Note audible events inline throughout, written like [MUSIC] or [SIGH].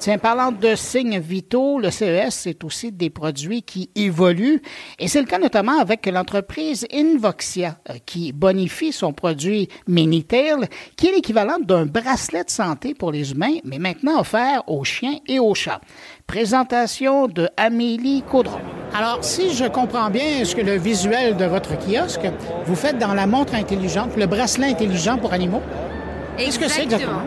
Tiens, parlant de signes vitaux, le CES, c'est aussi des produits qui évoluent. Et c'est le cas notamment avec l'entreprise Invoxia, euh, qui bonifie son produit Minitail, qui est l'équivalent d'un bracelet de santé pour les humains, mais maintenant offert aux chiens et aux chats. Présentation de Amélie Caudron. Alors, si je comprends bien ce que le visuel de votre kiosque, vous faites dans la montre intelligente, le bracelet intelligent pour animaux. Qu'est-ce que c'est exactement?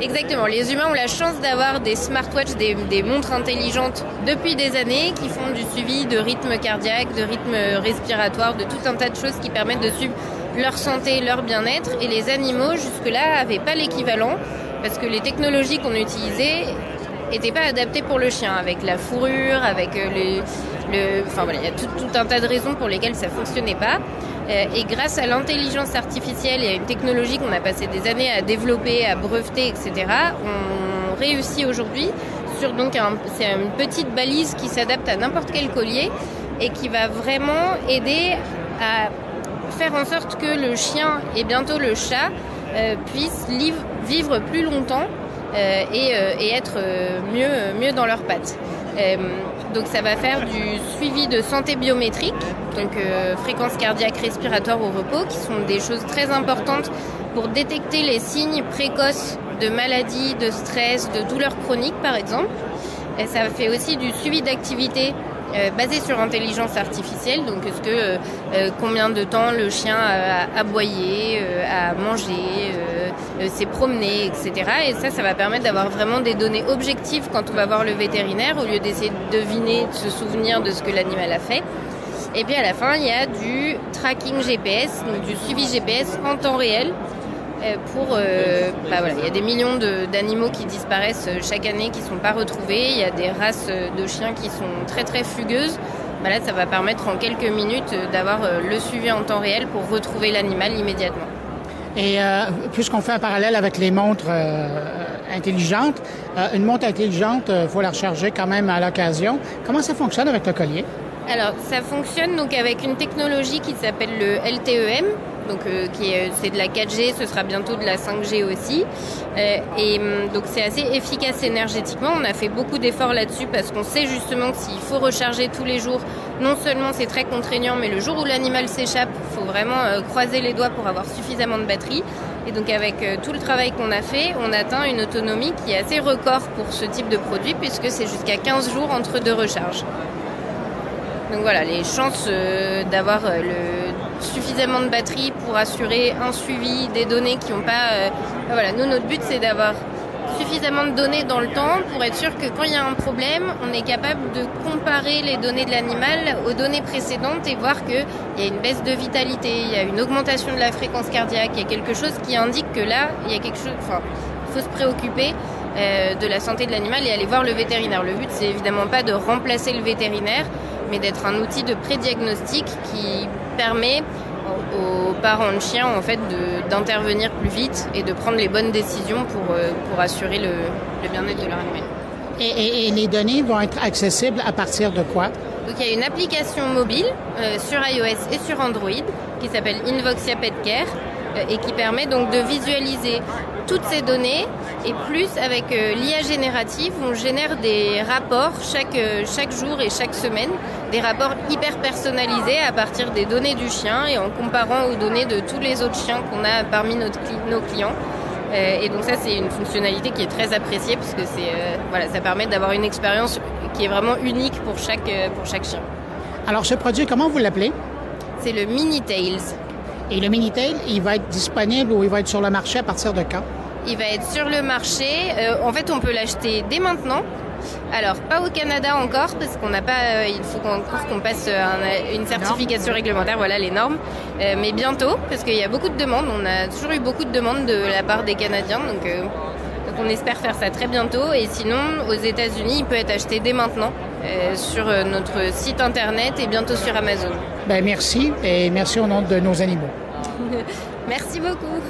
Exactement. Les humains ont la chance d'avoir des smartwatches, des, des, montres intelligentes depuis des années qui font du suivi de rythme cardiaque, de rythme respiratoire, de tout un tas de choses qui permettent de suivre leur santé, leur bien-être. Et les animaux, jusque-là, n'avaient pas l'équivalent parce que les technologies qu'on utilisait n'étaient pas adaptées pour le chien, avec la fourrure, avec euh, le, enfin voilà, il y a tout, tout, un tas de raisons pour lesquelles ça fonctionnait pas. Euh, et grâce à l'intelligence artificielle et à une technologie qu'on a passé des années à développer, à breveter, etc., on réussit aujourd'hui sur donc un, c'est une petite balise qui s'adapte à n'importe quel collier et qui va vraiment aider à faire en sorte que le chien et bientôt le chat euh, puissent vivre plus longtemps euh, et, euh, et, être euh, mieux, mieux dans leurs pattes. Euh, donc ça va faire du suivi de santé biométrique, donc euh, fréquence cardiaque respiratoire au repos, qui sont des choses très importantes pour détecter les signes précoces de maladies, de stress, de douleurs chroniques par exemple. Et ça fait aussi du suivi d'activité euh, basé sur intelligence artificielle, donc est-ce que euh, euh, combien de temps le chien a aboyé, a mangé, s'est promené, etc. Et ça, ça va permettre d'avoir vraiment des données objectives quand on va voir le vétérinaire, au lieu d'essayer de deviner, de se souvenir de ce que l'animal a fait. Et puis à la fin, il y a du tracking GPS, donc du suivi GPS en temps réel, pour euh, bah voilà, il y a des millions d'animaux qui disparaissent chaque année qui sont pas retrouvés, il y a des races de chiens qui sont très très fugueuses. Bah là, ça va permettre en quelques minutes d'avoir le suivi en temps réel pour retrouver l'animal immédiatement. Et euh, puisqu'on fait un parallèle avec les montres euh, intelligentes, euh, une montre intelligente, il euh, faut la recharger quand même à l'occasion. Comment ça fonctionne avec le collier? Alors, ça fonctionne donc avec une technologie qui s'appelle le LTEM, donc euh, qui est c'est de la 4G, ce sera bientôt de la 5G aussi. Euh, et donc c'est assez efficace énergétiquement. On a fait beaucoup d'efforts là-dessus parce qu'on sait justement que s'il faut recharger tous les jours, non seulement c'est très contraignant, mais le jour où l'animal s'échappe, il faut vraiment euh, croiser les doigts pour avoir suffisamment de batterie. Et donc avec euh, tout le travail qu'on a fait, on atteint une autonomie qui est assez record pour ce type de produit puisque c'est jusqu'à 15 jours entre deux recharges. Donc voilà, les chances euh, d'avoir euh, suffisamment de batterie pour assurer un suivi des données qui n'ont pas... Euh, voilà, nous, notre but, c'est d'avoir suffisamment de données dans le temps pour être sûr que quand il y a un problème, on est capable de comparer les données de l'animal aux données précédentes et voir qu'il y a une baisse de vitalité, il y a une augmentation de la fréquence cardiaque, il y a quelque chose qui indique que là, il y a quelque chose... Enfin, il faut se préoccuper euh, de la santé de l'animal et aller voir le vétérinaire. Le but, c'est évidemment pas de remplacer le vétérinaire, mais d'être un outil de prédiagnostic qui permet aux parents de chiens en fait d'intervenir plus vite et de prendre les bonnes décisions pour, euh, pour assurer le, le bien-être de leur animal. Et, et, et, les données vont être accessibles à partir de quoi? Donc il y a une application mobile euh, sur iOS et sur Android qui s'appelle Invoxia Pet Care et qui permet donc de visualiser toutes ces données. Et plus avec euh, l'IA générative on génère des rapports chaque, euh, chaque jour et chaque semaine. Des rapports hyper personnalisés à partir des données du chien et en comparant aux données de tous les autres chiens qu'on a parmi notre, nos clients. Euh, et donc ça c'est une fonctionnalité qui est très appréciée parce que c'est euh, voilà ça permet d'avoir une expérience qui est vraiment unique pour chaque euh, pour chaque chien. Alors ce produit comment vous l'appelez? C'est le mini tails et le Minitel, il va être disponible ou il va être sur le marché à partir de quand? Il va être sur le marché. Euh, en fait, on peut l'acheter dès maintenant. Alors, pas au Canada encore, parce qu'on n'a pas. Euh, il faut encore qu'on passe un, une certification réglementaire, voilà les normes. Euh, mais bientôt, parce qu'il y a beaucoup de demandes. On a toujours eu beaucoup de demandes de la part des Canadiens. Donc, euh, donc on espère faire ça très bientôt. Et sinon, aux États-Unis il peut être acheté dès maintenant euh, sur notre site internet et bientôt sur Amazon. Ben merci et merci au nom de nos animaux. [LAUGHS] merci beaucoup.